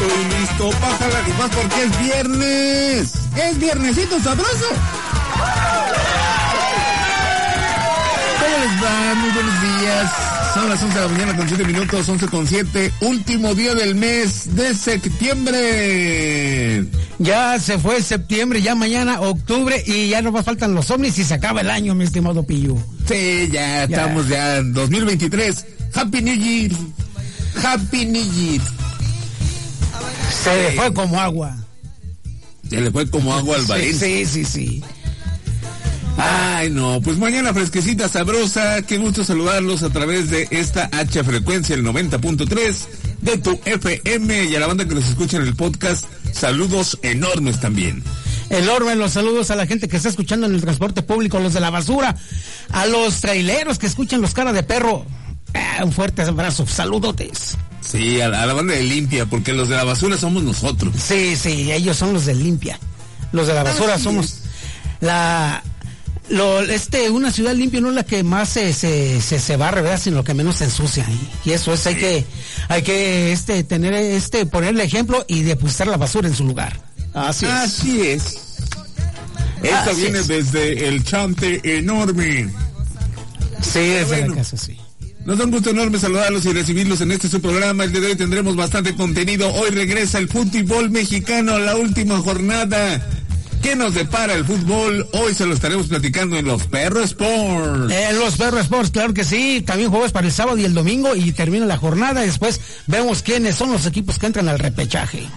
Estoy listo para la más porque es viernes. Es viernesito sabroso. ¿Cómo les va? Muy buenos días. Son las 11 de la mañana con 7 minutos, 11 con 7. Último día del mes de septiembre. Ya se fue septiembre, ya mañana octubre y ya no más faltan los ovnis y se acaba el año, mi estimado Pillo. Sí, ya, estamos ya en 2023. Happy New Year. Happy New Year. Se le fue como agua. Se le fue como agua al Valencia. sí, sí, sí. Ay, no, pues mañana fresquecita, sabrosa. Qué gusto saludarlos a través de esta H frecuencia, el 90.3 de tu FM y a la banda que nos escucha en el podcast. Saludos enormes también. Enorme los saludos a la gente que está escuchando en el transporte público, los de la basura, a los traileros que escuchan los cara de perro. Ah, un fuerte abrazo, saludotes. Sí, a la, a la banda de limpia, porque los de la basura somos nosotros. Sí, sí, ellos son los de limpia. Los de la basura Así somos es. la lo, este, una ciudad limpia no es la que más se, se, se, se barre, ¿verdad? Sino que menos se ensucia. Y, y eso es, hay que, hay que, este, tener, este, ponerle ejemplo y depositar la basura en su lugar. Así es. Así es. Esto Así viene es. desde el chante enorme. Sí, desde bueno. la casa, sí. Nos da un gusto enorme saludarlos y recibirlos en este su programa. El día de hoy tendremos bastante contenido. Hoy regresa el fútbol mexicano, la última jornada. ¿Qué nos depara el fútbol? Hoy se lo estaremos platicando en Los Perros Sports. Eh, los Perro Sports, claro que sí. También juegos para el sábado y el domingo y termina la jornada. Después vemos quiénes son los equipos que entran al repechaje.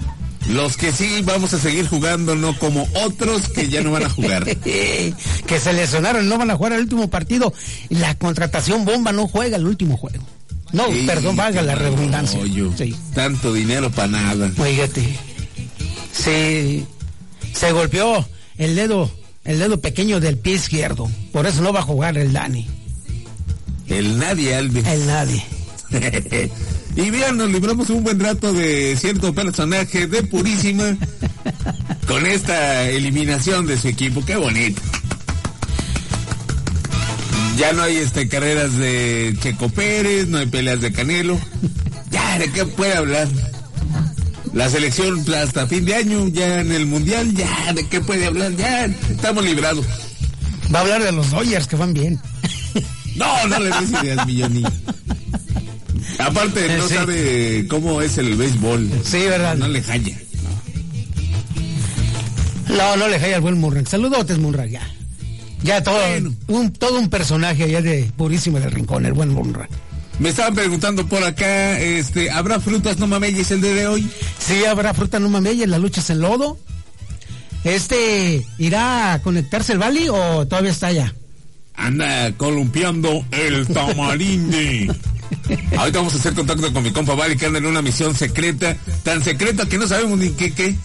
Los que sí vamos a seguir jugando, no como otros que ya no van a jugar. que se lesionaron, no van a jugar el último partido. La contratación bomba no juega el último juego. No, perdón, valga la redundancia. Sí. Tanto dinero para nada. Oígate. Sí. Se golpeó el dedo, el dedo pequeño del pie izquierdo. Por eso no va a jugar el Dani. El nadie, Alves. El nadie. y bien, nos libramos un buen rato de cierto personaje de Purísima con esta eliminación de su equipo. Qué bonito. Ya no hay este carreras de Checo Pérez, no hay peleas de Canelo. Ya, ¿de qué puede hablar? La selección hasta fin de año, ya en el mundial, ya, ¿de qué puede hablar? Ya, estamos librados. Va a hablar de los Dodgers que van bien. No, no le des ideas, Milloni. Aparte, no Sí. sabe cómo es el béisbol. Sí, ¿verdad? No le jalla. No, no le jaya al buen Murray. Saludotes, Murray, ya. Ya todo, Bueno. un, todo un personaje allá de Purísimo del Rincón, el buen Murray. Me estaban preguntando por acá, este, ¿habrá frutas no mameyes el día de hoy? Sí, habrá fruta no mamey en las luchas en lodo. Este, ¿irá a conectarse el Bali o todavía está allá? Anda columpiando el tamarinde. Ahorita vamos a hacer contacto con mi compa Vali que anda en una misión secreta, tan secreta que no sabemos ni qué qué.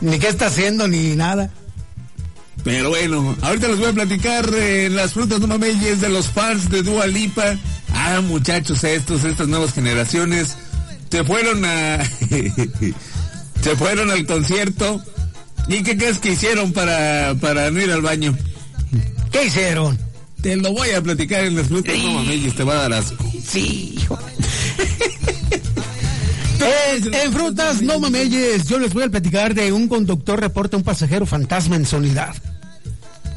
Ni qué está haciendo ni nada. Pero bueno, ahorita les voy a platicar eh, las frutas no mameyes de los fans de Dua Lipa. Ah, muchachos, estos, estas nuevas generaciones se fueron a se fueron al concierto. ¿Y qué crees que hicieron para, para no ir al baño? ¿Qué hicieron? Te lo voy a platicar en las frutas no mameyes, te va a dar asco. Sí, hijo. En, en frutas no mameyes, yo les voy a platicar de un conductor reporta un pasajero fantasma en su unidad.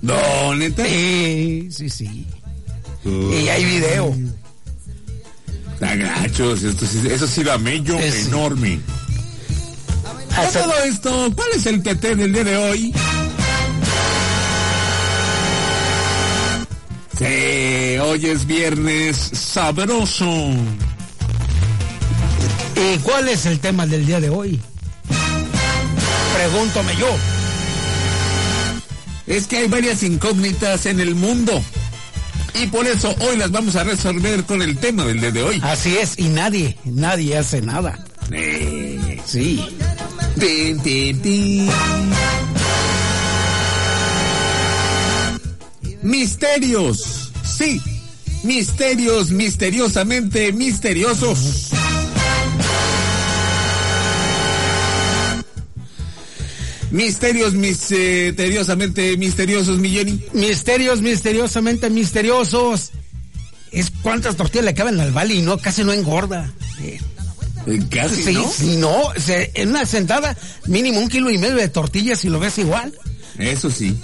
No, neta. Sí, sí, sí. Y hay video. Está gachos, esto eso sí da mello Es- enorme. A Hasta- todo esto, ¿cuál es el TT del día de hoy? Sí, hoy es viernes sabroso. ¿Y cuál es el tema del día de hoy? Pregúntame yo. Es que hay varias incógnitas en el mundo. Y por eso hoy las vamos a resolver con el tema del día de hoy. Así es, y nadie, nadie hace nada. Eh, Sí. tin, tin, tin. Misterios. Sí. Misterios misteriosamente misteriosos. Misterios misteriosamente misteriosos, mi Jenny. Misterios misteriosamente misteriosos. Es cuántas tortillas le caben al Bali y no, casi no engorda. Eh, Casi, sí, ¿no? sí, no, se- en una sentada mínimo un kilo y medio de tortillas y lo ves igual. Eso sí.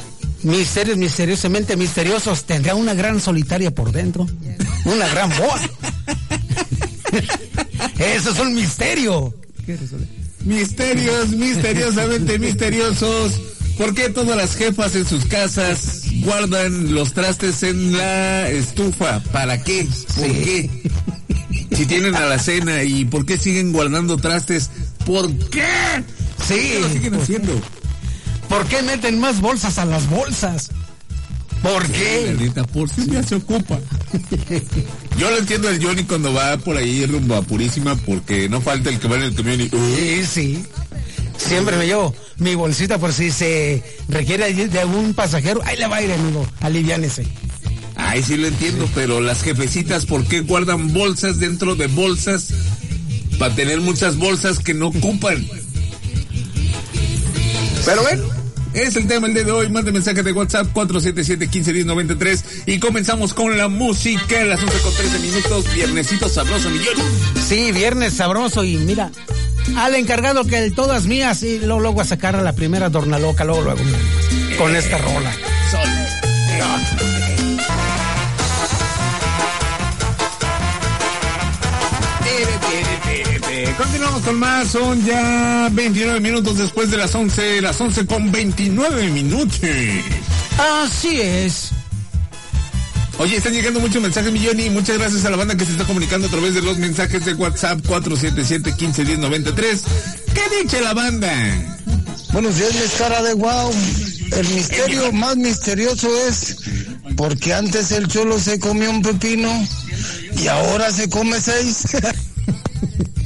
Misterios misteriosamente misteriosos. Tendrá una gran solitaria por dentro. Una gran boa. Eso es un misterio. Misterios misteriosamente misteriosos. ¿Por qué todas las jefas en sus casas guardan los trastes en la estufa? ¿Para qué? ¿Por qué? Si tienen a la cena y por qué siguen guardando trastes? ¿Por qué? ¿Por qué lo Sí. siguen haciendo? ¿Por qué meten más bolsas a las bolsas? ¿Por La qué? neta, por si ya se ocupa. Yo lo entiendo el Johnny cuando va por ahí rumbo a Purísima porque no falta el que va en el camión y... Sí, sí. Siempre me llevo mi bolsita por si se requiere de algún pasajero. Ahí le va a ir, amigo. Aliviánese. Ay, sí lo entiendo, pero las jefecitas, ¿por qué guardan bolsas dentro de bolsas? Para tener muchas bolsas que no ocupan. Pero bueno, es el tema el día de hoy. Mande mensaje de WhatsApp 477-151093 y comenzamos con la música a las 11 con 13 minutos. Viernesito sabroso, millón. Sí, viernes sabroso y mira, al encargado que el todas mías y luego, luego a sacar a la primera dornaloca, luego, luego, con esta rola. Sol. Continuamos con más, son ya 29 minutos después de las 11, las 11 con 29 minutos. Así es. Oye, están llegando muchos mensajes, Milloni. Muchas gracias a la banda que se está comunicando a través de los mensajes de WhatsApp 477-151093. ¿Qué dice la banda? Buenos días, mis cara de wow. El misterio más misterioso es porque antes el cholo se comió un pepino y ahora se come seis.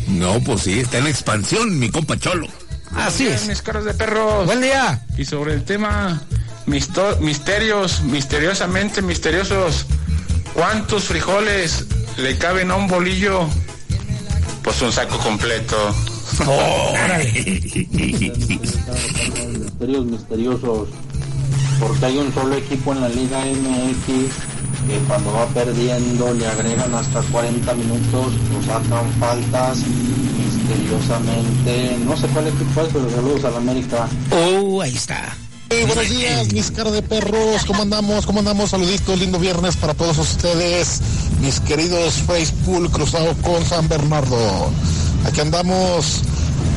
No, pues sí, está en expansión, mi compa Cholo. Así es. mis caras de perros. Buen día. Y sobre el tema misto- misterios, misteriosamente misteriosos, ¿cuántos frijoles le caben a un bolillo? Pues un saco completo. misterios misteriosos porque hay un solo equipo en la Liga MX que cuando va perdiendo le agregan hasta 40 minutos o sacan faltas misteriosamente no sé cuál equipo es pero saludos a la América Oh, ahí está. Hey, buenos días, mis caras de perros. ¿Cómo andamos? ¿Cómo andamos? Saluditos, lindo viernes para todos ustedes, mis queridos Facebook cruzado con San Bernardo. Aquí andamos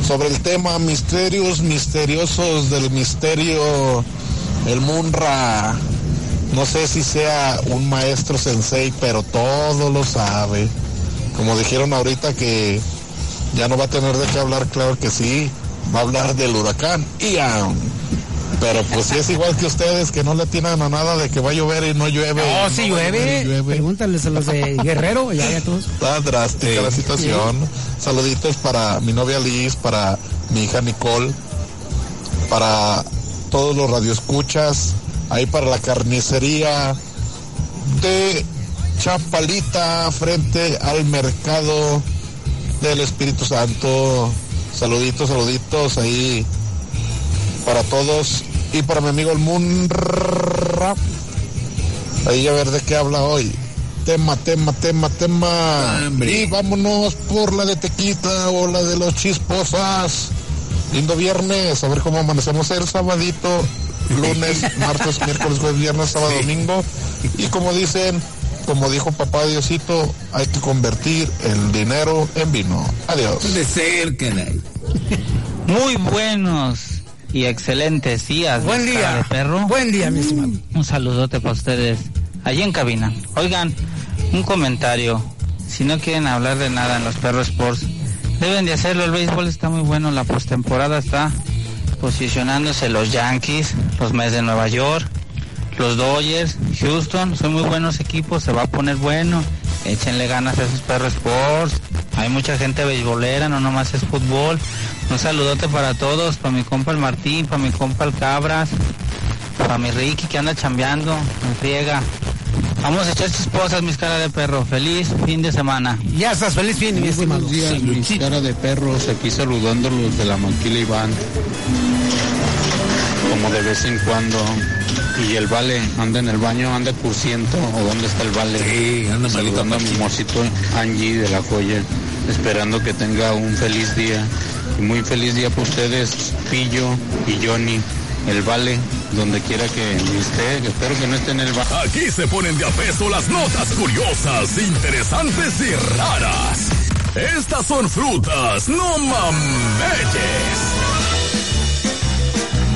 sobre el tema misterios misteriosos del misterio, el Munra. No sé si sea un maestro sensei, pero todo lo sabe. Como dijeron ahorita que ya no va a tener de qué hablar, claro que sí. Va a hablar del huracán Ian. Pero pues si es igual que ustedes, que no le tienen a nada de que va a llover y no llueve. Oh, si no llueve. y llueve. Pregúntales a los de Guerrero, ya, ya todos. Está drástica la situación. Saluditos para mi novia Liz, para mi hija Nicole, para todos los radioescuchas, ahí para la carnicería de Chapalita frente al mercado del Espíritu Santo. Saluditos, saluditos ahí para todos y para mi amigo el Munra. Ahí a ver de qué habla hoy. Tema, tema, tema, tema. Hombre. Y vámonos por la de Tequita o la de los chisposas. Lindo viernes, a ver cómo amanecemos el sabadito, lunes, martes, miércoles, jueves, viernes, sábado, domingo. Y como dicen, como dijo papá Diosito, hay que convertir el dinero en vino. Adiós. De ser, caray. Muy buenos y excelentes días. Buen día. perro. Buen día, mi estimado. Un saludote para ustedes allí en cabina. Oigan, un comentario. Si no quieren hablar de nada en los Perros Sports, deben de hacerlo. El béisbol está muy bueno. La postemporada está posicionándose los Yankees, los Mets de Nueva York, los Dodgers, Houston, son muy buenos equipos, se va a poner bueno. Échenle ganas a esos perros sports. Hay mucha gente beisbolera, no nomás es fútbol. Un saludote para todos, para mi compa el Martín, para mi compa el Cabras, para mi Ricky que anda chambeando, me friega. Vamos a echar chisposas, mis caras de perro. Feliz fin de semana. Ya estás feliz fin, mi estimado. Buenos días, Sí, mis sí. cara de perros, aquí saludándolos de la Maquila Iván. Como de vez en cuando. Y el vale, anda en el baño, anda cursiento, o dónde está el vale. Sí, anda malito, Saludando a mi Pachi. amorcito Angie de la joya, esperando que tenga un feliz día. Y muy feliz día para ustedes, Pillo y Johnny. El vale, donde quiera que esté, espero que no esté en el baño. Aquí se ponen de a peso las notas curiosas, interesantes y raras. Estas son frutas, no mameyes.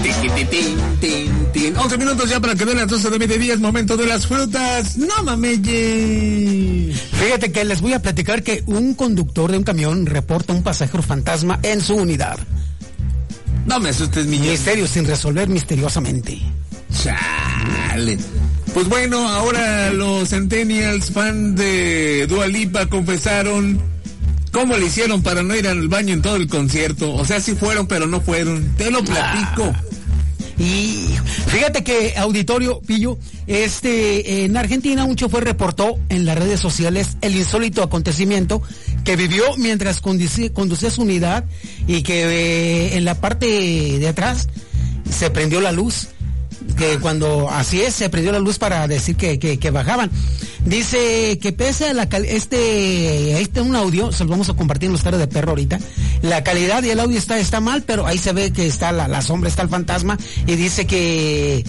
Tiquitín, tin, tin. 11 minutos ya para que den las 12 de mediodía. Es momento de las frutas. No mameye. Fíjate que les voy a platicar que un conductor de un camión reporta un pasajero fantasma en su unidad. No me asustes, mi Misterio sin resolver misteriosamente. Chale. Pues bueno, ahora los Centennials, fan de Dua Lipa, confesaron cómo le hicieron para no ir al baño en todo el concierto. O sea, sí fueron, pero no fueron. Te lo platico. Y fíjate que auditorio Pillo, este en Argentina un chofer reportó en las redes sociales el insólito acontecimiento que vivió mientras conducía, su unidad y que eh, en la parte de atrás se prendió la luz. Que cuando así es, se prendió la luz para decir que, que- bajaban. Dice que pese a la este, está un audio, se lo vamos a compartir en los caras de perro ahorita. La calidad y el audio está, está mal, pero ahí se ve que está la, la sombra, está el fantasma, y dice que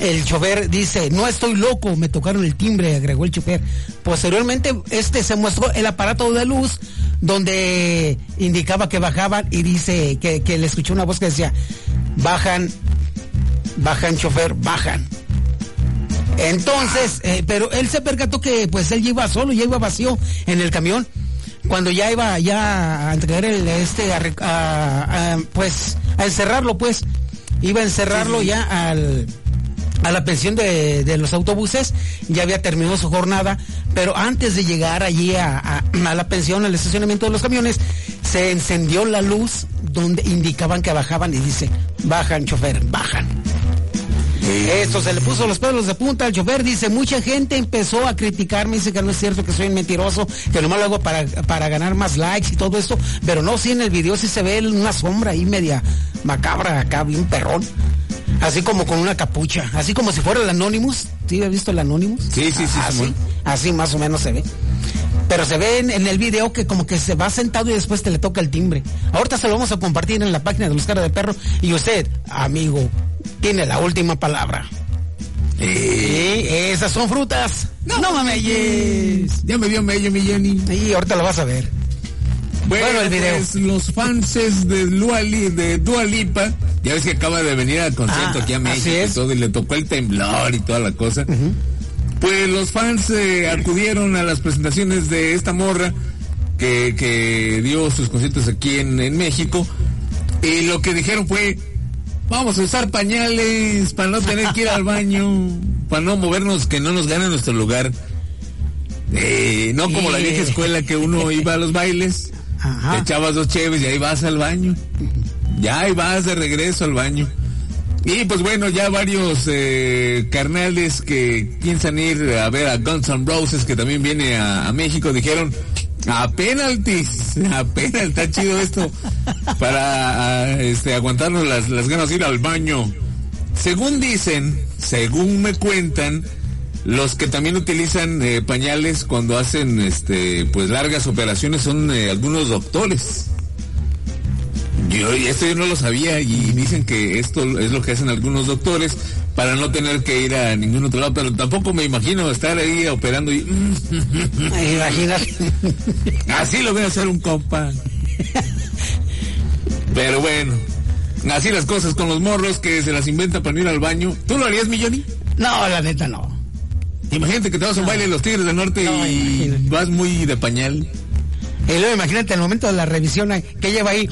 el chofer dice, no estoy loco, me tocaron el timbre, agregó el chofer. Posteriormente, este se mostró el aparato de luz donde indicaba que bajaban y dice que, que le escuchó una voz que decía, bajan, bajan chofer, bajan. Entonces, eh, pero él se percató que pues él ya iba solo, ya iba vacío en el camión. Cuando ya iba ya a entregar el este a, re- a- a, pues a encerrarlo pues iba a encerrarlo ya al a la pensión de, de los autobuses, ya había terminado su jornada, pero antes de llegar allí a, a- a la pensión, al estacionamiento de los camiones, se encendió la luz donde indicaban que bajaban y dice, bajan chofer, bajan. Esto se le puso los pelos de punta al chofer, dice, mucha gente empezó a criticarme, dice que no es cierto, que soy un mentiroso, que nomás lo hago para, para ganar más likes y todo esto, pero no, sí en el video sí se ve una sombra ahí media macabra acá, bien perrón, así como con una capucha, así como si fuera el Anonymous, ¿sí has visto el Anonymous? Sí, sí, sí, Así, así más o menos se ve. Pero se ve en, en el video que como que se va sentado y después te le toca el timbre. Ahorita se lo vamos a compartir en la página de los caras de perro y usted, amigo, tiene la última palabra. Y esas son frutas. No, mames. Ya me dio mello, mi Jenny. Y ahorita lo vas a ver. Bueno, Bueno, el video. pues, los fans de Dua, Li- de Dua Lipa, ya ves que acaba de venir al concierto Ah, aquí a México y todo, y le tocó el temblor y toda la cosa. Pues los fans eh, acudieron a las presentaciones de esta morra que, que dio sus conciertos aquí en, en México. Y lo que dijeron fue, vamos a usar pañales para no tener que ir al baño, para no movernos, que no nos gane nuestro lugar. Eh, no como la vieja escuela que uno iba a los bailes, Ajá. te echabas dos cheves y ahí vas al baño. Ya ahí vas de regreso al baño. Y pues bueno, ya varios eh, carnales que piensan ir a ver a Guns N' Roses, que también viene a, a México, dijeron, a penaltis, a penaltis, está chido esto, para este, aguantarnos las, las ganas de ir al baño. Según dicen, según me cuentan, los que también utilizan eh, pañales cuando hacen este pues largas operaciones son eh, algunos doctores. Yo y esto yo no lo sabía y dicen que esto es lo que hacen algunos doctores para no tener que ir a ningún otro lado, pero tampoco me imagino estar ahí operando y Imagínate. así lo voy a hacer un compa. Pero bueno, así las cosas con los morros que se las inventan para ir al baño. ¿Tú lo harías, Milloni? No, la neta no. Imagínate que te vas a un baile de los Tigres del Norte No, y imagínate. vas muy de pañal. Y luego imagínate el momento de la revisión que lleva ahí,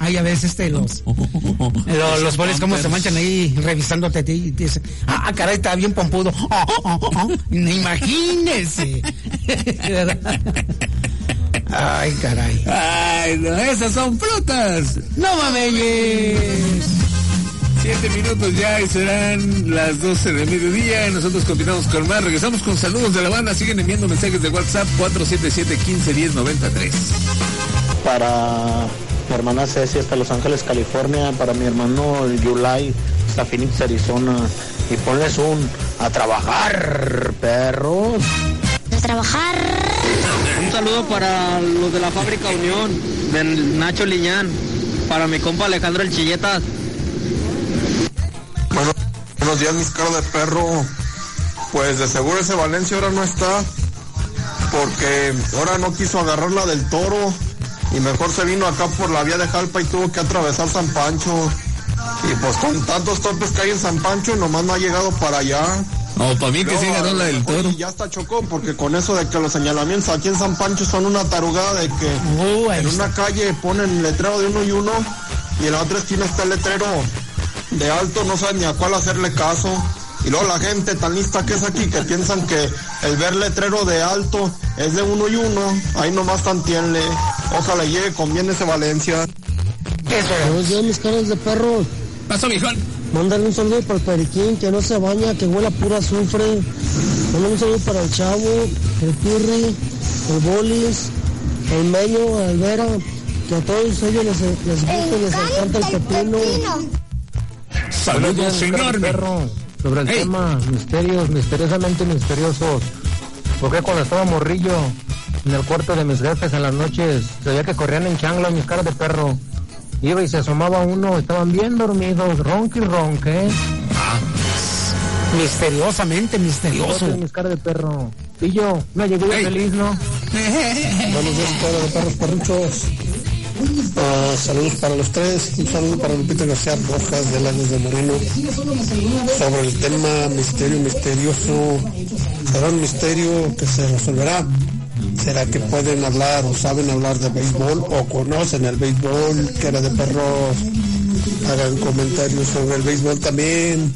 ahí a veces este los los, los boles cómo se manchan ahí revisándote a ti y te dicen, ah caray está bien pompudo. Imagínese. Ay, caray. Ay, no, esas son frutas. No mames. Siete minutos ya y serán las 12 de mediodía. Nosotros continuamos con más. Regresamos con saludos de la banda. Siguen enviando mensajes de WhatsApp 477-1510-93. Para mi hermana Ceci hasta Los Ángeles, California. Para mi hermano Yulai hasta Phoenix, Arizona. Y ponles un a trabajar, perros. A trabajar. Saludo para los de la fábrica Unión, de Nacho Liñán. Para mi compa Alejandro El Chilletas. Bueno, buenos días, mis caras de perro. Pues de seguro ese Valencia ahora no está. Porque ahora no quiso agarrarla del toro. Y mejor se vino acá por la vía de Jalpa y tuvo que atravesar San Pancho. Y pues con tantos topes que hay en San Pancho, nomás no ha llegado para allá. No, para mí que sí ganó la del toro. Y ya está chocó, porque con eso de que los señalamientos aquí en San Pancho son una tarugada de que en una calle ponen letrero de uno y uno y en la otra esquina está el letrero de alto, no saben ni a cuál hacerle caso. Y luego la gente tan lista que es aquí que piensan que el ver letrero de alto es de uno y uno, ahí nomás tantienle. Ojalá llegue, conviene ese Valencia. Buenos días, mis caras de perro. Pasó, mijón. Mándale un saludo para el periquín, que no se baña, que huele a pura azufre. Mándale un saludo para el chavo, el pirri, el bolis, el meño, el vera, que a todos ellos les, les gusta y les encanta el pepino. Saludos, señor. Perro, sobre el tema misterios, misteriosamente misteriosos. Porque cuando estaba morrillo en el cuarto de mis jefes en las noches, se veía que corrían en changla mis caras de perro. Iba y se asomaba uno, estaban bien dormidos, ronque y ronque. Misteriosamente misterioso. Mis caras de perro. Pillo, me llegó yo feliz, ¿no? Buenos días, cara de perros perruchos. Ah, saludos para los tres. Un saludo para Lupita García Rojas de Lanes de Moreno. Sobre el tema misterio misterioso. ¿Será un misterio que se resolverá? ¿Será que pueden hablar o saben hablar de béisbol o conocen el béisbol? Que era de perros. Hagan comentarios sobre el béisbol también.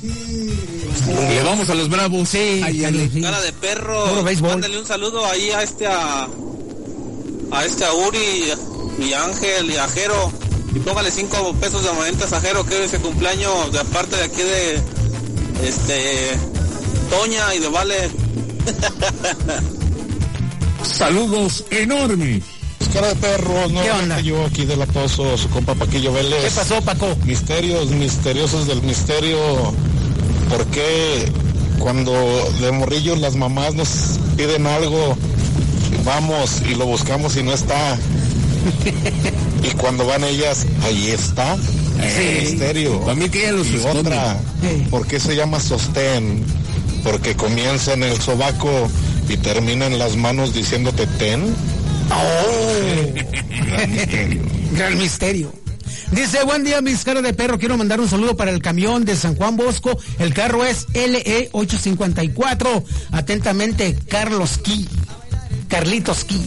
Le vamos a los bravos. Sí, Cara de perro. Mándale un saludo ahí a este a, a este a Uri y Ángel y a Jero. Y póngale cinco pesos de momentos a Jero que es ese cumpleaños de parte de aquí de este Toña y de Vale. Saludos enormes. Cara de perro, no ¿Qué onda? yo aquí de la Pozo, su compa Paquillo Vélez. ¿Qué pasó, Paco? Misterios, misteriosos del misterio. ¿Por qué cuando de morrillos las mamás nos piden algo, vamos y lo buscamos y no está? y cuando van ellas, ahí está. Sí. Misterio. Que ella los y otra, ¿por qué se llama sostén? Porque comienza en el sobaco y termina en las manos diciéndote ten. Gran misterio. Dice, buen día, mis caras de perro. Quiero mandar un saludo para el camión de San Juan Bosco. El carro es E LE854. Atentamente, Carlos Ki. Carlitos Ki.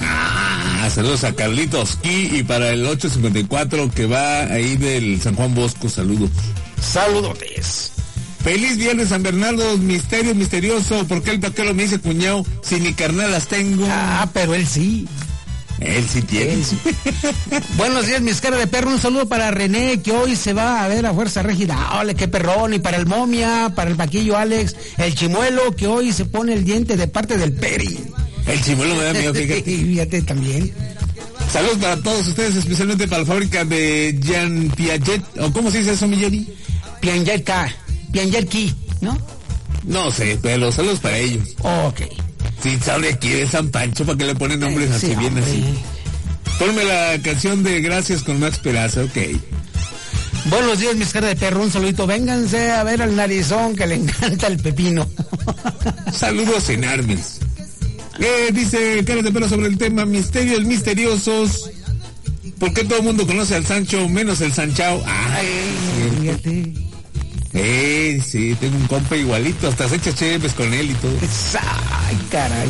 Ah, saludos a Carlitos Ki y para el 854 que va ahí del San Juan Bosco, saludos. Saludotes. Feliz viernes San Bernardo, misterio misterioso, ¿por qué el vaquero me dice cuñado si ni carnal las tengo? Ah, pero él sí. Él sí tiene. Buenos días, mis caras de perro. Un saludo para René, que hoy se va a ver a Fuerza Régida. Ole, qué perrón. Y para el momia, para el vaquillo Alex, el chimuelo, que hoy se pone el diente de parte del peri. El chimuelo me da miedo, fíjate. Fíjate también. Saludos para todos ustedes, especialmente para la fábrica de Jean Piaget, o cómo se dice eso, Milloni? Piaget Ki, ¿no? No sé, pero saludos para ellos. Ok. Sí, sabe aquí de San Pancho, ¿para que le ponen nombres Eh, así sí, bien hombre. así? Ponme la canción de Gracias con Max Peraza, ok. Buenos días, mis caras de perro. Un saludito. Vénganse a ver al narizón que le encanta el pepino. Saludos enormes. Eh, dice Cara de Perro sobre el tema Misterios Misteriosos. ¿Por qué todo el mundo conoce al Sancho menos el Sanchao? Ay, Fíjate. Eh, sí, tengo un compa igualito, hasta se echa chéves con él y todo. Ay, caray.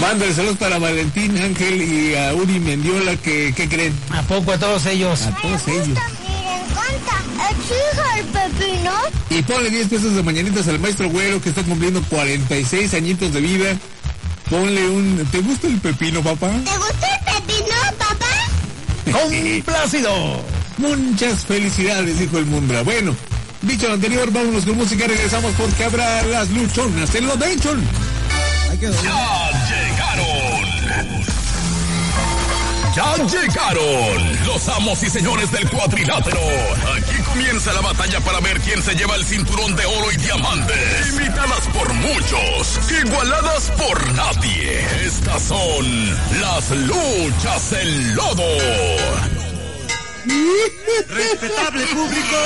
Mándale saludos para Valentín, Ángel y a Uri Mendiola, que, ¿qué creen? ¿A poco a todos ellos? A todos ellos. el pepino. Y ponle 10 pesos de mañanitas al maestro güero que está cumpliendo 46 añitos de vida. Ponle un... ¿Te gusta el pepino, papá? ¿Te gusta el pepino, papá? ¡Complácido! Muchas felicidades, dijo el Mundra. Bueno, dicho lo anterior, vámonos con música, regresamos porque habrá las luchonas en lo de ¡Ya llegaron! ¡Ya llegaron! Los amos y señores del cuadrilátero. Aquí comienza la batalla para ver quién se lleva el cinturón de oro y diamantes. Imitadas por muchos, igualadas por nadie. Estas son las luchas en lodo. Respetable público,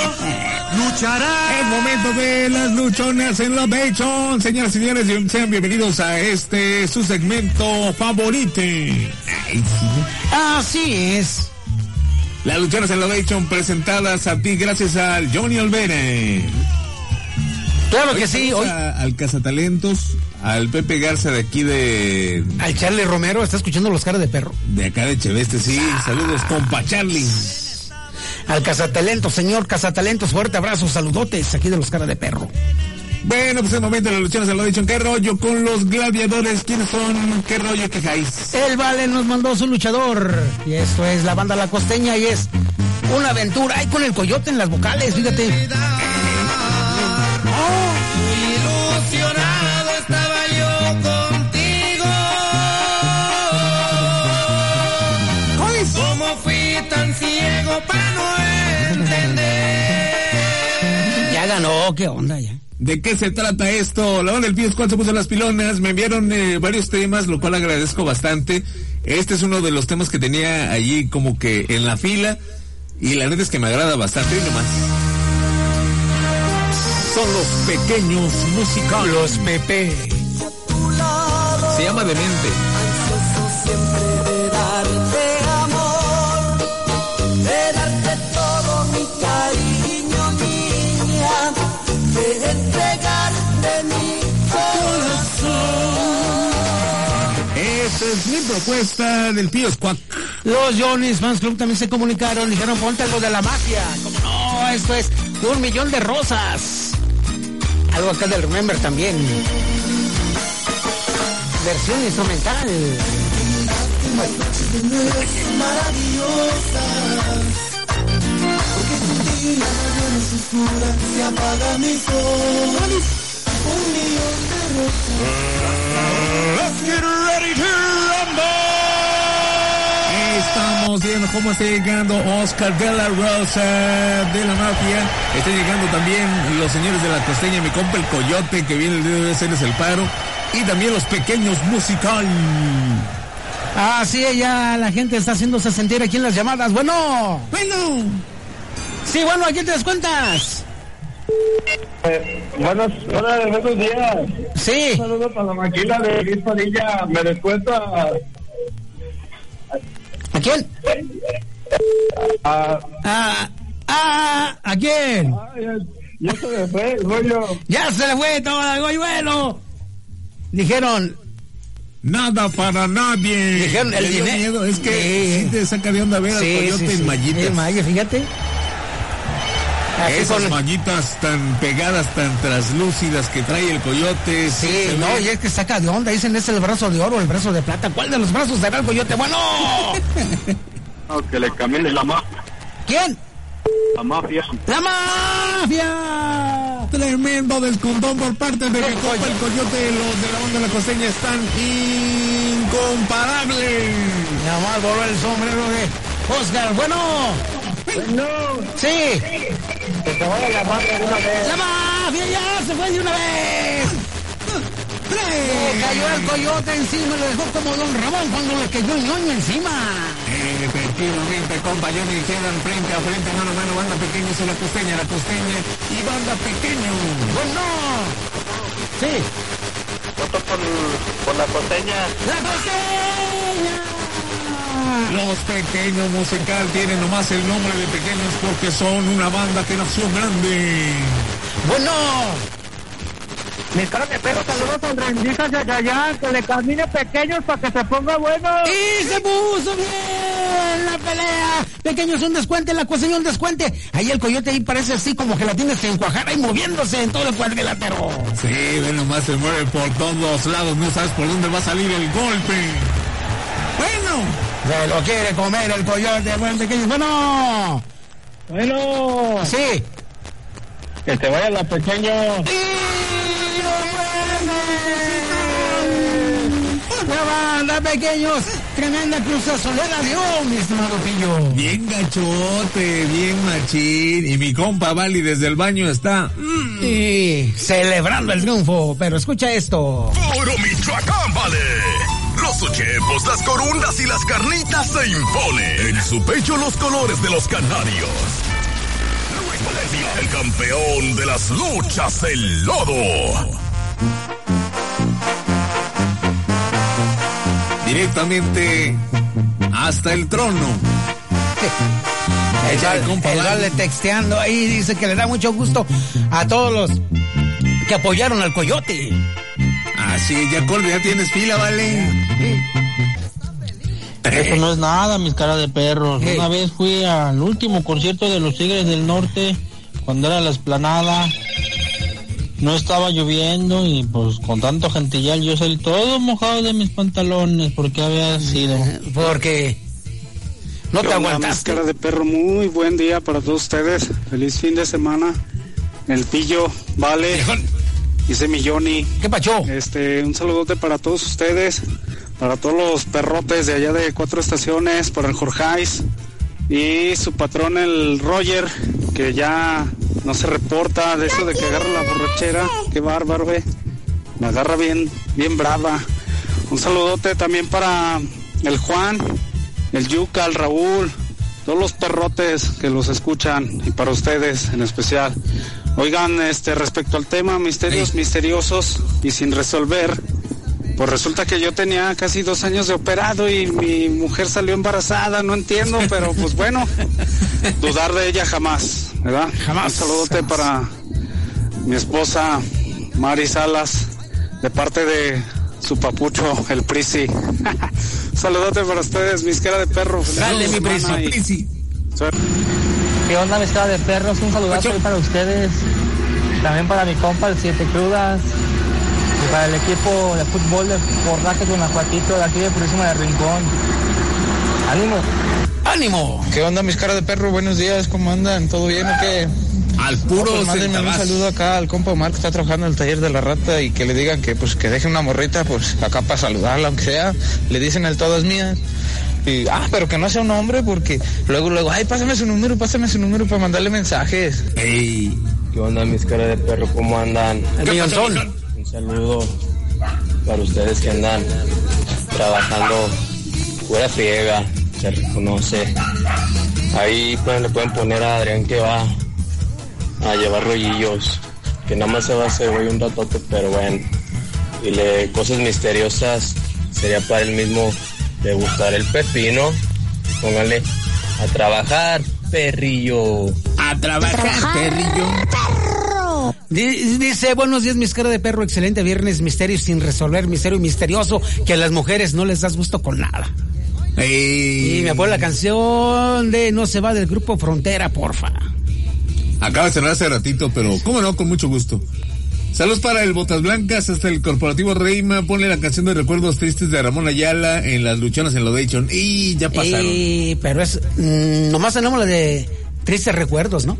luchará. El momento de las luchonas en la Bechon. Señoras y señores, sean bienvenidos a este su segmento favorito. Así es. Las luchonas en la Bechon presentadas a ti gracias al Johnny Olvera. Claro que sí. Hoy... al Cazatalentos, al Pepe Garza de aquí de. Al Charlie Romero, ¿está escuchando los caras de perro? De acá de Cheveste, sí. Saludos, compa Charlie al Cazatalentos, señor Cazatalentos, fuerte abrazo, saludotes aquí de los caras de perro. Bueno, pues el momento de las luchones se lo ha dicho. ¿Qué rollo con los gladiadores? ¿Quiénes son? ¿Qué rollo quejáis? El Vale nos mandó su luchador. Y esto es la banda La Costeña y es una aventura. Ay, con el coyote en las vocales, fíjate. ¿Cómo fui tan ciego para no entender? Ya ganó, ¿qué onda ya? ¿De qué se trata esto? La banda del Pío Squad se puso las pilonas, me enviaron eh, varios temas, lo cual agradezco bastante. Este es uno de los temas que tenía allí como que en la fila y la neta es que me agrada bastante y nomás. Son los pequeños musicales. Los Pepe. Se llama Demente. Es mi propuesta del Pío Squad. Los Johnny's Fans Club también se comunicaron, dijeron ponte algo de la magia. Como no, esto es un millón de rosas. Algo acá del Remember también. Versión instrumental. Porque sin ti la mañana es oscura, se apaga mi sol. Un millón de rosas. Let's get ready to. Estamos viendo cómo está llegando Oscar de la Rosa de la Mafia. Está llegando también los señores de la costeña, mi compa el Coyote, que viene el día de hacerles el paro. Y también los pequeños musical. Ah, sí, ya la gente está haciéndose sentir aquí en las llamadas. Bueno. Bueno. Sí, bueno, ¿a quién te das cuentas? buenos, hola, buenos días. Sí. Un saludo para la maquila de Luis Padilla. Me. ¿A quién? a Ah, ah, ¿a quién? ya, ya se me fue el rollo. Ya se le fue todo el goyuelo. Dijeron, Nada para nadie. Dijeron, el Le dinero- Es que Sí. sí te saca de onda ver al Sí, Coyote sí, en malla, fíjate. Así Esas con- mallitas tan pegadas, tan translúcidas que trae el Coyote. Sí, no, ve. y es que saca de onda. Dicen, es el brazo de oro, el brazo de plata. ¿Cuál de los brazos será el coyote? Bueno. No, que le camine la mafia. ¿Quién? La mafia. ¡La mafia! Tremendo descontón por parte de mi El compa el Coyote. Los de la banda La Costeña están incomparables. Nada más voló el sombrero de Oscar. Bueno. No, Sí. que se vaya la mafia de una vez. ¡La mafia ya se fue de una vez! Le cayó el coyote encima, lo dejó como Don Ramón cuando le cayó el ñoño encima. Efectivamente, compa, yo me dijeron frente a frente, mano a mano, banda pequeña, soy la costeña, la costeña y banda pequeño. Bueno. Sí. Voto por, por la costeña. ¡La costeña! Los pequeños musical tienen nomás el nombre de pequeños porque son una banda que nació grande. Bueno. Mis caras de perro, saludos al rendija Yayayán, que le camine pequeños para que se ponga bueno. ¡Y se puso bien la pelea! Pequeños, un descuente, la coseña un descuente. Ahí el coyote ahí parece así como que la tienes en Cuajara y moviéndose en todo el cuadrilátero. Sí, ve nomás se mueve por todos lados, no sabes por dónde va a salir el golpe. Bueno. Se lo quiere comer el coyote, buen pequeño. Bueno. Bueno. Sí. Que te vaya la pequeño. La banda, pequeños. Tremenda cruz azulera dio, mi estimado pillo. Bien gachote, bien machín. Y mi compa Vali desde el baño está. mm, Y celebrando el triunfo. Pero escucha esto. Puro Michoacán, vale. Los ochepos, las corundas y las carnitas se imponen. En su pecho los colores de los canarios. Luis Valencia, el campeón de las luchas, el lodo. Directamente hasta el trono. El, el texteando ahí dice que le da mucho gusto a todos los que apoyaron al coyote. Así, ya Colby, ya tienes fila, vale. Eso no es nada, mis caras de perros. Una vez fui al último concierto de los Tigres del Norte, cuando era la esplanada. No estaba lloviendo y pues con tanto gentillal yo salí todo mojado de mis pantalones porque había sido. Porque no ¿Qué te aguantaste. Máscara de perro, muy buen día para todos ustedes. Feliz fin de semana. El pillo, vale. Dice mi Johnny. ¿Qué pacho? Este, un saludote para todos ustedes, para todos los perrotes de allá de cuatro estaciones, para el Jorjais y su patrón el Roger, que ya no se reporta de eso de que agarra la borrachera. Qué bárbaro, eh. Me agarra bien, bien brava. Un saludote también para el Juan, el Yuca, el Raúl, todos los perrotes que los escuchan y para ustedes en especial. Oigan, este respecto al tema misterios misteriosos y sin resolver, pues resulta que yo tenía casi dos años de operado y mi mujer salió embarazada, no entiendo, pero pues bueno, dudar de ella jamás, ¿verdad? Jamás. Un saludote para mi esposa Mari Salas, de parte de su papucho, el Prisi. Saludote para ustedes, mis cara de perro. Dale, mi Prisi. ¿Qué onda, mis caras de perros? Un saludazo para ustedes. También para mi compa, el Siete Crudas. Para el equipo de fútbol de Porraje Guanajuatito, de aquí de Purísima de Rincón. ¡Ánimo! ¡Ánimo! ¿Qué onda, mis caras de perro? Buenos días, ¿cómo andan? ¿Todo bien o qué? Al puro pues mándenme un saludo acá al compa Omar que está trabajando en el taller de la rata y que le digan que pues que deje una morrita pues acá para saludarla aunque sea. Le dicen el todas mías. Y, ah, pero que no sea un hombre porque luego, luego, ay, pásame su número, pásame su número para mandarle mensajes. Ey. ¿Qué onda, mis caras de perro? ¿Cómo andan? El millonzón. Un saludo para ustedes que andan trabajando fuera friega, se reconoce. Ahí pues, le pueden poner a Adrián que va a llevar rollillos, que nada más se va a hacer güey un ratote, pero bueno. Y le cosas misteriosas sería para él mismo degustar el pepino. Póngale a trabajar, perrillo. A trabajar, perrillo. Di- Dice, buenos días, mis cara de perro, excelente viernes, misterio sin resolver, misterio misterioso, que a las mujeres no les das gusto con nada. Ey. Y me pone la canción de No se va del grupo Frontera, porfa. Acaba de cerrar hace ratito, pero cómo no, con mucho gusto. Saludos para el Botas Blancas, hasta el Corporativo Reima, ponle la canción de Recuerdos Tristes de Ramón Ayala en las luchonas en Lodation. Y ya pasaron. Y, pero es, mm, nomás tenemos la de tristes recuerdos, ¿no?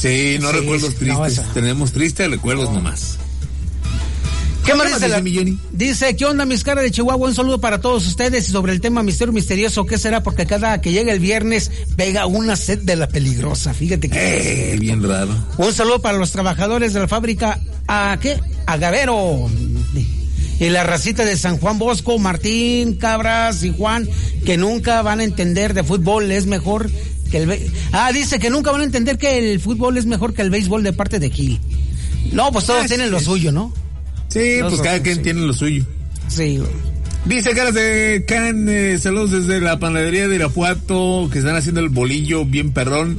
Sí, no Sí, recuerdos tristes. no. Tenemos tristes recuerdos nomás. ¿Qué más ¿Qué dice, la-? Dice, ¿qué onda mis caras de Chihuahua? Un saludo para todos ustedes y sobre el tema misterio misterioso, ¿qué será? Porque cada que llega el viernes pega una sed de la peligrosa, fíjate que... Eh, bien raro. Un saludo para los trabajadores de la fábrica, ¿a qué? A Gavero. Y la racita de San Juan Bosco, Martín, Cabras y Juan, que nunca van a entender de fútbol, es mejor que el... be- Ah, dice que nunca van a entender que el fútbol es mejor que el béisbol de parte de Gil. No, pues todos tienen lo suyo, ¿no? Sí, pues cada quien sí. tiene lo suyo. Sí. Dice caras de Can, eh, saludos desde la panadería de Irapuato, que están haciendo el bolillo bien perrón.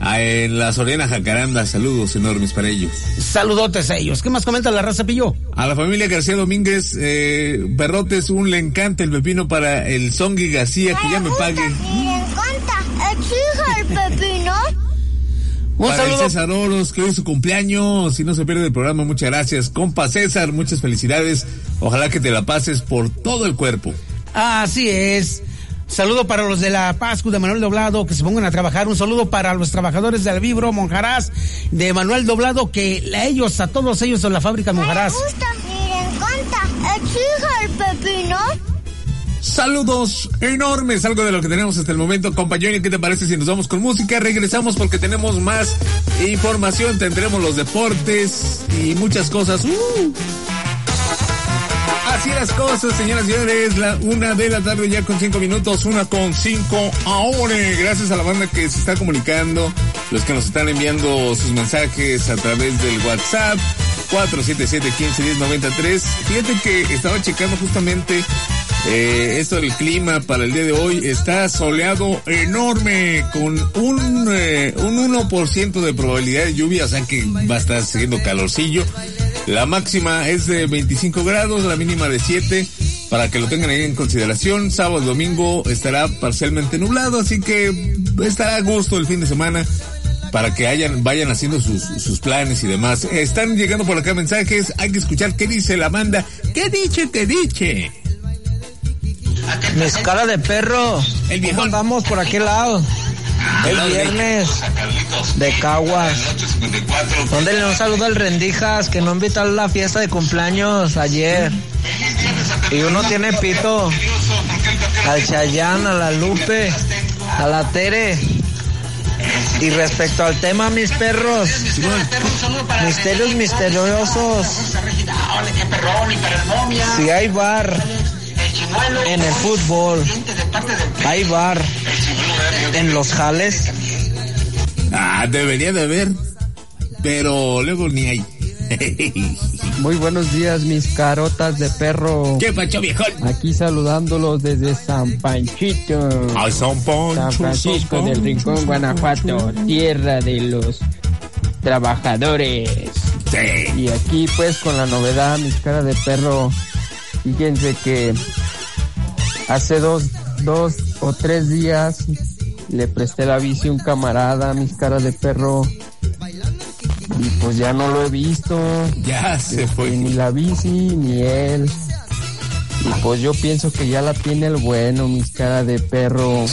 Ah, en la Soriana Jacaranda, saludos enormes para ellos. Saludotes a ellos. ¿Qué más comenta la raza Pillo? A la familia García Domínguez, eh, Berrotes, un le encanta el pepino para el Songi García, que ya me pague. Me encanta. Pepino. Un para saludo. el César Oros, que hoy es su cumpleaños. Si no se pierde el programa, muchas gracias. Compa César, muchas felicidades. Ojalá que te la pases por todo el cuerpo. Así es. Saludo para los de la Pascu de Manuel Doblado que se pongan a trabajar. Un saludo para los trabajadores del Vibro Monjarás de Manuel Doblado que a ellos, a todos ellos de la fábrica Monjarás. gusta. Me encanta. Exige el pepino. Saludos enormes, algo de lo que tenemos hasta el momento. Compañero, ¿qué te parece si nos vamos con música? Regresamos porque tenemos más información, tendremos los deportes y muchas cosas. ¡Uh! Así las cosas, señoras y señores, la una de la tarde ya con cinco minutos, una con cinco ahora. Gracias a la banda que se está comunicando, los que nos están enviando sus mensajes a través del WhatsApp. 477-1510-93. Fíjate que estaba checando justamente eh, esto del clima para el día de hoy. Está soleado enorme con un, eh, un 1% de probabilidad de lluvia, o sea que va a estar siguiendo calorcillo. La máxima es de 25 grados, la mínima de 7. Para que lo tengan ahí en consideración, sábado y domingo estará parcialmente nublado, así que estará a gusto el fin de semana para que hayan, vayan haciendo sus, sus planes y demás. Están llegando por acá mensajes, hay que escuchar qué dice la banda. ¿Qué dice, qué dice? Mis cara de perro. El viejo. ¿Cómo andamos por aquel lado? El viernes de Caguas. Mándale un saludo al Rendijas que no invitó a la fiesta de cumpleaños ayer. Y uno tiene pito. Al Chayán, a la Lupe, a la Tere. Y respecto al tema, mis perros, misterios misteriosos. Si hay bar en el fútbol, hay bar en los jales. Ah, debería de haber, pero luego ni hay. Muy buenos días, mis carotas de perro. ¿Qué pacho viejón? Aquí saludándolos desde San Panchito. A San Pancho, San Francisco San del Rincón, Guanajuato, tierra de los trabajadores. Y aquí pues con la novedad, mis caras de perro, fíjense que hace dos, dos o tres días le presté la bici a un camarada, mis caras de perro. Y pues ya no lo he visto. Ya se Este, fue. Ni la bici, ni él. Y pues yo pienso que ya la tiene el bueno, mis cara de perro.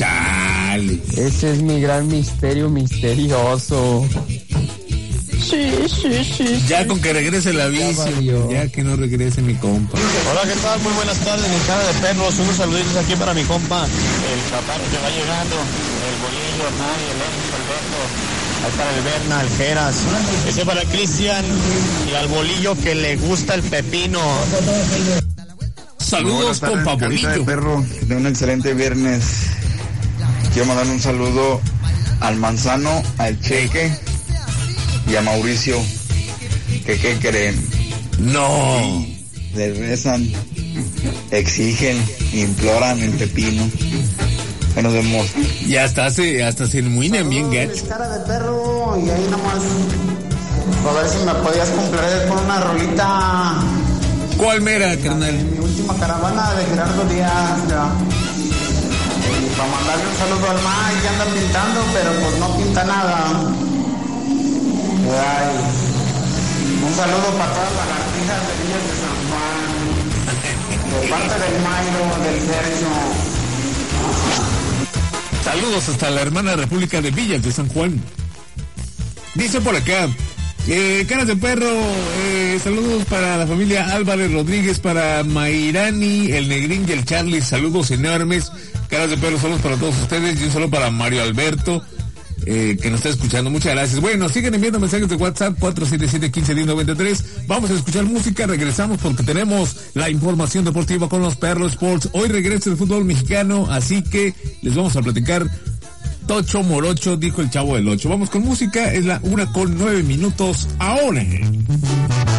Ese es mi gran misterio misterioso. Sí, sí, sí. Ya con que regrese la bici, ya que no regrese mi compa. Hola, ¿qué tal? Muy buenas tardes, mi cara de perros. Unos saluditos aquí para mi compa, el chaparro que va llegando, el bolillo, Hernán, el Enzo, Alberto. Ahí para el Berna, el Geras. Ese para Cristian y al bolillo que le gusta el pepino. Saludos, tardes, compa Bolillo. perro, de un excelente viernes. Quiero mandar un saludo al Manzano, al Cheque y a Mauricio. Que qué creen? No. Le rezan, exigen, imploran el pepino. Ahí nos vemos. Y hasta se, hasta se enmuinan bien gacho. cara de perro y ahí nomás a ver si me podías comprar con una rolita ¿Cuál mera, carnal? mi última caravana de Gerardo Díaz ya. y para mandarle un saludo al Mike que anda pintando pero pues no pinta nada Un saludo para todas las lagartijas de Villas de San Juan de parte del Mayro del Sergio Saludos hasta la hermana República de Villas de San Juan. Dice por acá, eh, caras de perro, eh, saludos para la familia Álvarez Rodríguez, para Mairani, el Negrín y el Charlie, saludos enormes. Caras de perro, saludos para todos ustedes y un saludo para Mario Alberto. Eh, que nos está escuchando, muchas gracias. Bueno, siguen enviando mensajes de WhatsApp 477-151093. Vamos a escuchar música, regresamos porque tenemos la información deportiva con los Perros Sports. Hoy regresa el fútbol mexicano, así que les vamos a platicar Tocho Morocho, dijo el chavo del 8. Vamos con música, es la una con nueve minutos ahora.